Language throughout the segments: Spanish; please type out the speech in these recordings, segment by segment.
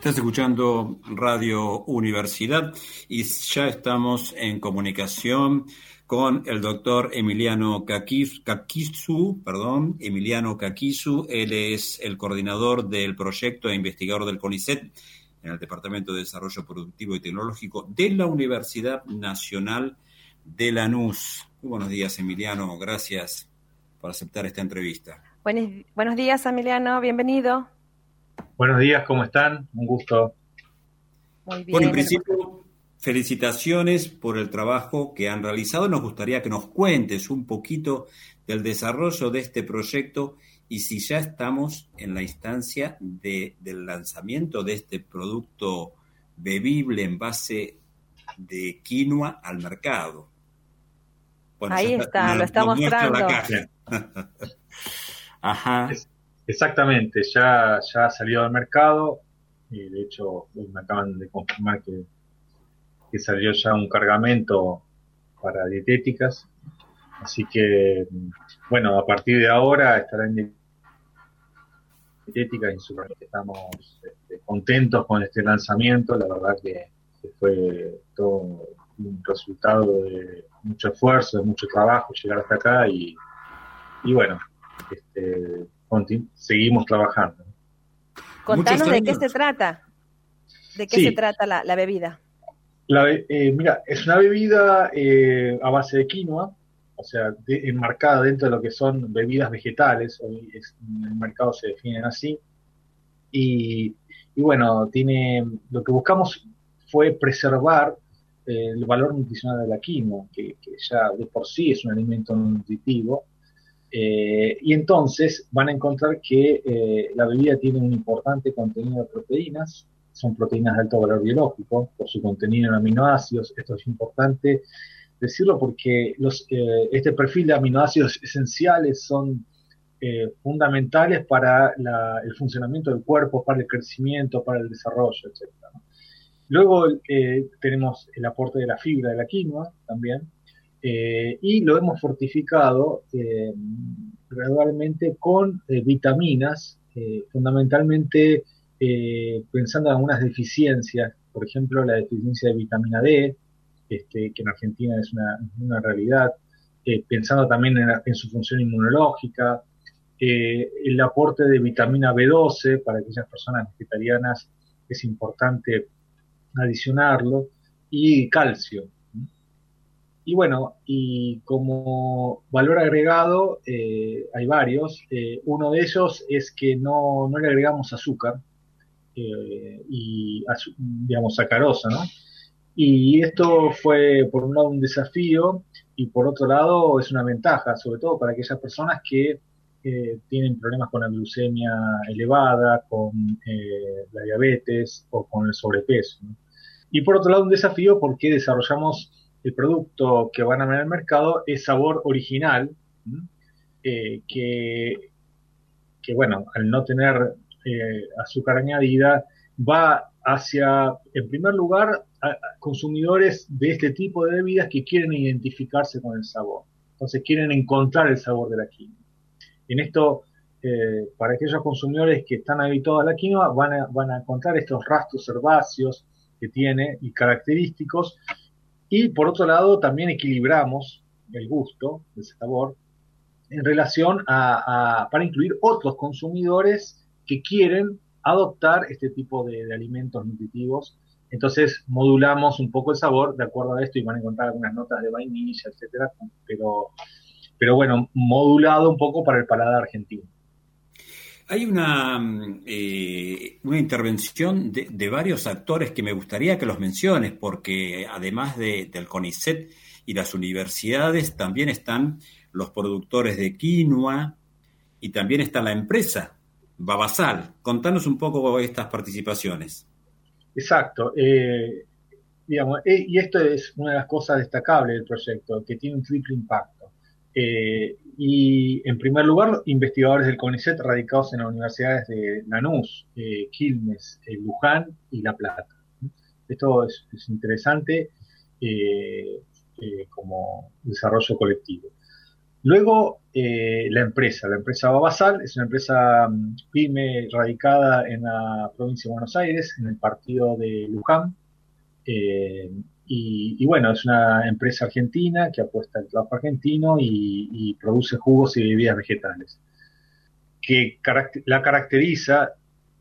Estás escuchando Radio Universidad y ya estamos en comunicación con el doctor Emiliano Kakisu, perdón, Emiliano Kakisu. Él es el coordinador del proyecto e investigador del CONICET en el Departamento de Desarrollo Productivo y Tecnológico de la Universidad Nacional de Lanús. Muy buenos días, Emiliano. Gracias por aceptar esta entrevista. buenos días, Emiliano. Bienvenido. Buenos días, ¿cómo están? Un gusto. Muy bien. Bueno, en principio, felicitaciones por el trabajo que han realizado. Nos gustaría que nos cuentes un poquito del desarrollo de este proyecto y si ya estamos en la instancia de, del lanzamiento de este producto bebible en base de quinoa al mercado. Ahí está, lo está mostrando. Ajá. Exactamente, ya, ya ha salido al mercado. Y de hecho, me acaban de confirmar que, que salió ya un cargamento para dietéticas. Así que, bueno, a partir de ahora estará en dietéticas y estamos este, contentos con este lanzamiento. La verdad que, fue todo un resultado de mucho esfuerzo, de mucho trabajo llegar hasta acá y, y bueno, este, seguimos trabajando. Contanos de qué se trata. ¿De qué se trata la, bebida? Eh, mira, es una bebida eh, a base de quinoa, o sea, enmarcada dentro de lo que son bebidas vegetales, hoy en el mercado se definen así. Y, bueno, tiene lo que buscamos fue preservar eh, el valor nutricional de la quinoa, que, que, ya de por sí es un alimento nutritivo, eh, y entonces van a encontrar que eh, la bebida tiene un importante contenido de proteínas, son proteínas de alto valor biológico por su contenido en aminoácidos. Esto es importante decirlo porque los, eh, este perfil de aminoácidos esenciales son fundamentales para el funcionamiento del cuerpo, para el crecimiento, para el desarrollo, etc. Luego tenemos el aporte de la fibra de la quinoa también, eh, y lo hemos fortificado eh, gradualmente con eh, vitaminas, fundamentalmente pensando en algunas deficiencias, por ejemplo la deficiencia de vitamina D, este, que en Argentina es una, realidad, pensando también en, su función inmunológica, el aporte de vitamina B12 para aquellas personas vegetarianas es importante adicionarlo, y calcio, y bueno, y como valor agregado eh, hay varios. Eh, uno de ellos es que no, no le agregamos azúcar eh, y, digamos, sacarosa, ¿no? Y esto fue, por un lado, un desafío y por otro lado es una ventaja, sobre todo para aquellas personas que tienen problemas con la glucemia elevada, con la diabetes o con el sobrepeso. Y por otro lado, un desafío porque desarrollamos el producto que van a ver al mercado es sabor original, eh, que, que, bueno, al no tener eh, azúcar añadida, va hacia, en primer lugar, a, consumidores de este tipo de bebidas que quieren identificarse con el sabor. Entonces quieren encontrar el sabor de la quinoa. En esto, eh, para aquellos consumidores que están habituados a la quinoa, van a, van a encontrar estos rastros herbáceos que tiene y característicos y por otro lado, también equilibramos el gusto, el sabor, en relación a, para incluir otros consumidores que quieren adoptar este tipo de, alimentos nutritivos. Entonces modulamos un poco el sabor de acuerdo a esto y van a encontrar algunas notas de vainilla, etcétera, pero, pero bueno, modulado un poco para el paladar argentino. Hay una, mm, eh, una intervención de, varios actores que me gustaría que los menciones, porque además de, del CONICET y las universidades, también están los productores de quinoa y también está la empresa, Babasal. Contanos un poco estas participaciones. Exacto. Eh, digamos, eh, y esto es una de las cosas destacables del proyecto, que tiene un triple impacto. Eh, y en primer lugar, investigadores del CONICET radicados en las universidades de Lanús, eh, Quilmes, eh, Luján y La Plata. Esto es, interesante como desarrollo colectivo. Luego, la empresa, la empresa Babasal, es una empresa mm, pyme radicada en la provincia de Buenos Aires, en el partido de Luján. Y, bueno, es una empresa argentina que apuesta al trabajo argentino y, produce jugos y bebidas vegetales. Que la caracteriza,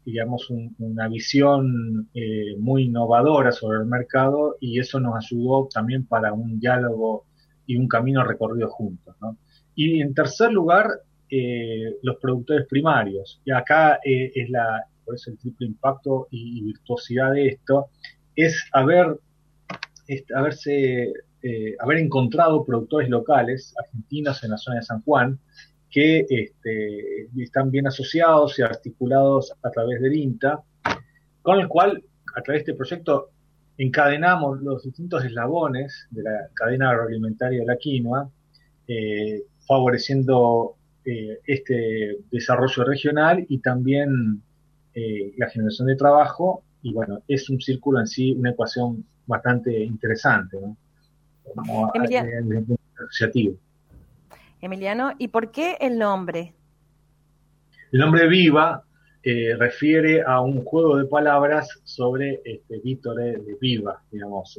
digamos, una visión eh, muy innovadora sobre el mercado y eso nos ayudó también para un diálogo y un camino recorrido juntos. ¿no? Y en tercer lugar, eh, los productores primarios. Y acá eh, es la, por eso el triple impacto y, virtuosidad de esto, es haber, haberse, eh, haber encontrado productores locales, argentinos en la zona de San Juan, que este, están bien asociados y articulados a través del INTA, con el cual, a través de este proyecto, encadenamos los distintos eslabones de la cadena agroalimentaria de la quinoa, eh, favoreciendo eh, este desarrollo regional y también la generación de trabajo. Y bueno, es un círculo en sí, una ecuación bastante interesante, ¿no? Emiliano, ¿y por qué el nombre? El nombre Viva eh, refiere a un juego de palabras sobre este, Vítore de Viva, digamos,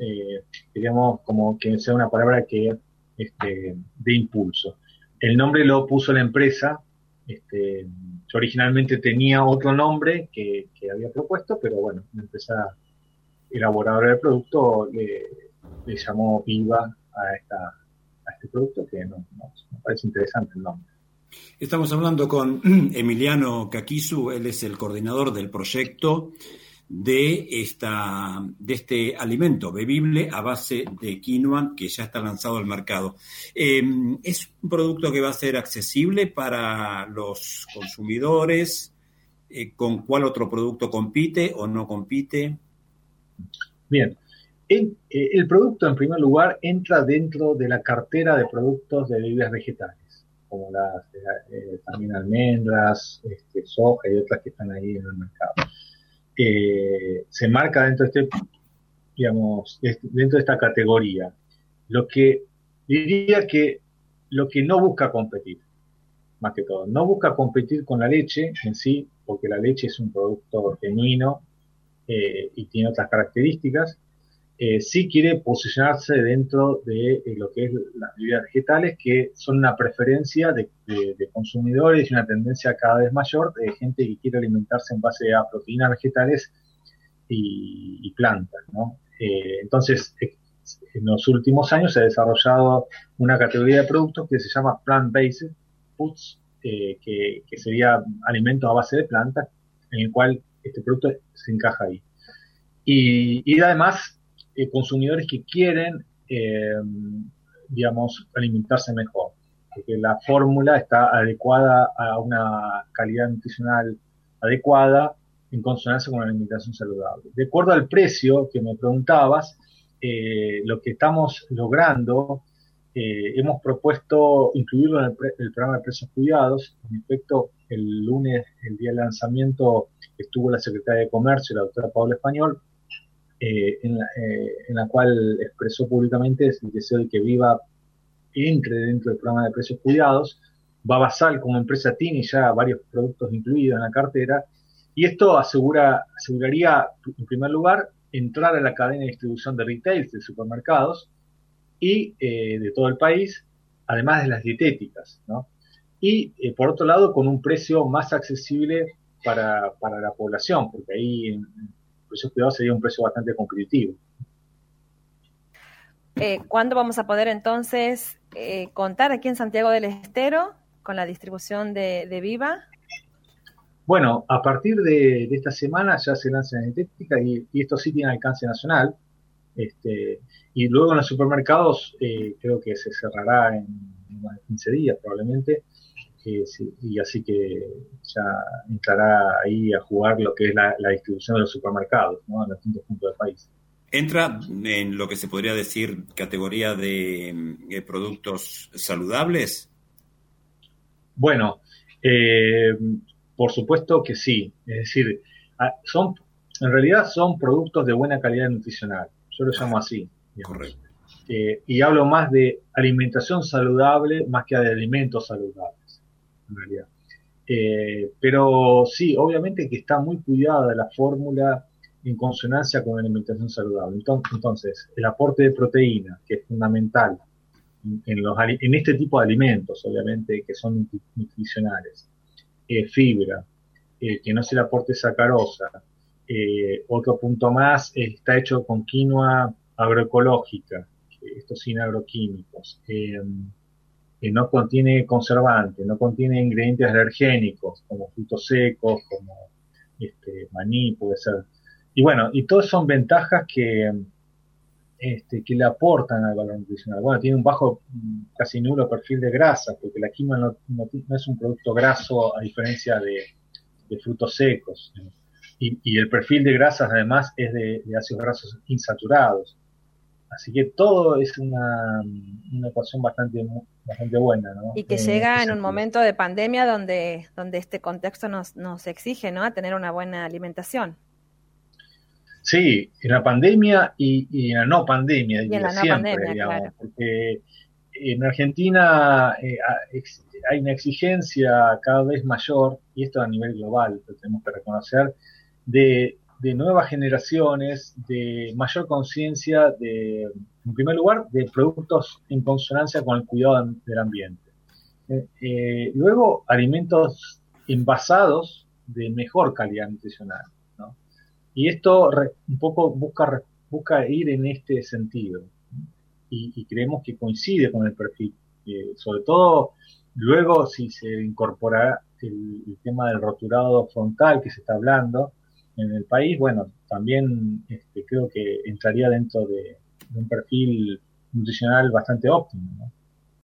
digamos como que sea una palabra que este, de impulso. El nombre lo puso la empresa. Este, yo originalmente tenía otro nombre que, había propuesto, pero bueno, la empresa elaboradora del producto le, llamó IVA a, este producto que no, me parece interesante el nombre. Estamos hablando con Emiliano Kakisu, él es el coordinador del proyecto de, esta, de este alimento bebible a base de quinoa que ya está lanzado al mercado. Em, ¿Es un producto que va a ser accesible para los consumidores? Eh, ¿Con cuál otro producto compite o no compite? Bien. Eh, el, producto, en primer lugar, entra dentro de la cartera de productos de bebidas vegetales, como las eh, también almendras, este, soja y otras que están ahí en el mercado se marca dentro de este, digamos, dentro de esta categoría. Lo que diría que lo que no busca competir, más que todo, no busca competir con la leche en sí, porque la leche es un producto genuino eh, y tiene otras características, eh, sí quiere posicionarse dentro de eh, lo que es las bebidas vegetales, que son una preferencia de, consumidores y una tendencia cada vez mayor de gente que quiere alimentarse en base a proteínas vegetales y, plantas. Eh, entonces, en los últimos años se ha desarrollado una categoría de productos que se llama plant-based foods, que, sería alimentos a base de plantas, en el cual este producto se encaja ahí. Y, y además eh, consumidores que quieren, eh, digamos, alimentarse mejor, porque la fórmula está adecuada a una calidad nutricional adecuada en consonancia con la alimentación saludable. De acuerdo al precio que me preguntabas, eh, lo que estamos logrando, hemos propuesto incluirlo en el, programa de precios cuidados. En efecto, el lunes, el día del lanzamiento, estuvo la secretaria de Comercio, la doctora Paula Español, eh, en, la, eh, en, la, cual expresó públicamente el deseo de que Viva entre dentro del programa de precios cuidados. Babasal como empresa tiene ya varios productos incluidos en la cartera y esto asegura, aseguraría, en primer lugar, entrar a la cadena de distribución de retail de supermercados y eh, de todo el país, además de las dietéticas, ¿no? Y por otro lado, con un precio más accesible para, para la población, porque ahí precios cuidados sería un precio bastante competitivo. Eh, ¿Cuándo vamos a poder entonces eh, contar aquí en Santiago del Estero con la distribución de, Viva? Bueno, a partir de, esta semana ya se lanza en estética y, esto sí tiene alcance nacional. Este, y luego en los supermercados eh, creo que se cerrará en, de 15 días probablemente y así que ya entrará ahí a jugar lo que es la, distribución de los supermercados ¿no? en distintos puntos del país. ¿Entra en lo que se podría decir categoría de, productos saludables? Bueno, eh, por supuesto que sí. Es decir, son, en realidad son productos de buena calidad nutricional. Yo lo llamo así. Correcto. Eh, y hablo más de alimentación saludable más que de alimentos saludables, en. Eh, pero sí, obviamente que está muy cuidada la fórmula en consonancia con la alimentación saludable. Entonces, el aporte de proteína, que es fundamental en, este tipo de alimentos, obviamente, que son nutricionales, eh, fibra, eh, que no se le aporte sacarosa. Otro punto más, está hecho con quinoa agroecológica, esto sin agroquímicos. No contiene conservantes, no contiene ingredientes alergénicos, como frutos secos, como este, maní, puede ser. Y bueno, y todas son ventajas que, este, que le aportan al valor nutricional. Bueno, tiene un bajo, casi nulo perfil de grasa, porque la quinoa no, es un producto graso a diferencia de, frutos secos. Y, el perfil de grasas además es de, ácidos grasos insaturados. Así que todo es una, ecuación bastante, bastante buena. ¿no? Y que llega en un momento de pandemia donde, donde este contexto nos, nos exige ¿no? a tener una buena alimentación. Sí, en la pandemia y, en la no pandemia, siempre, digamos, porque en Argentina eh, hay una exigencia cada vez mayor, y esto a nivel global, lo tenemos que reconocer, de, nuevas generaciones, de mayor conciencia, de, en primer lugar, de productos en consonancia con el cuidado del ambiente. Eh, eh, luego, alimentos envasados de mejor calidad nutricional. Y esto un poco busca, busca ir en este sentido. Y, creemos que coincide con el perfil. sobre todo, luego si se incorpora el, tema del roturado frontal que se está hablando en el país, bueno, también este, creo que entraría dentro de, un perfil nutricional bastante óptimo.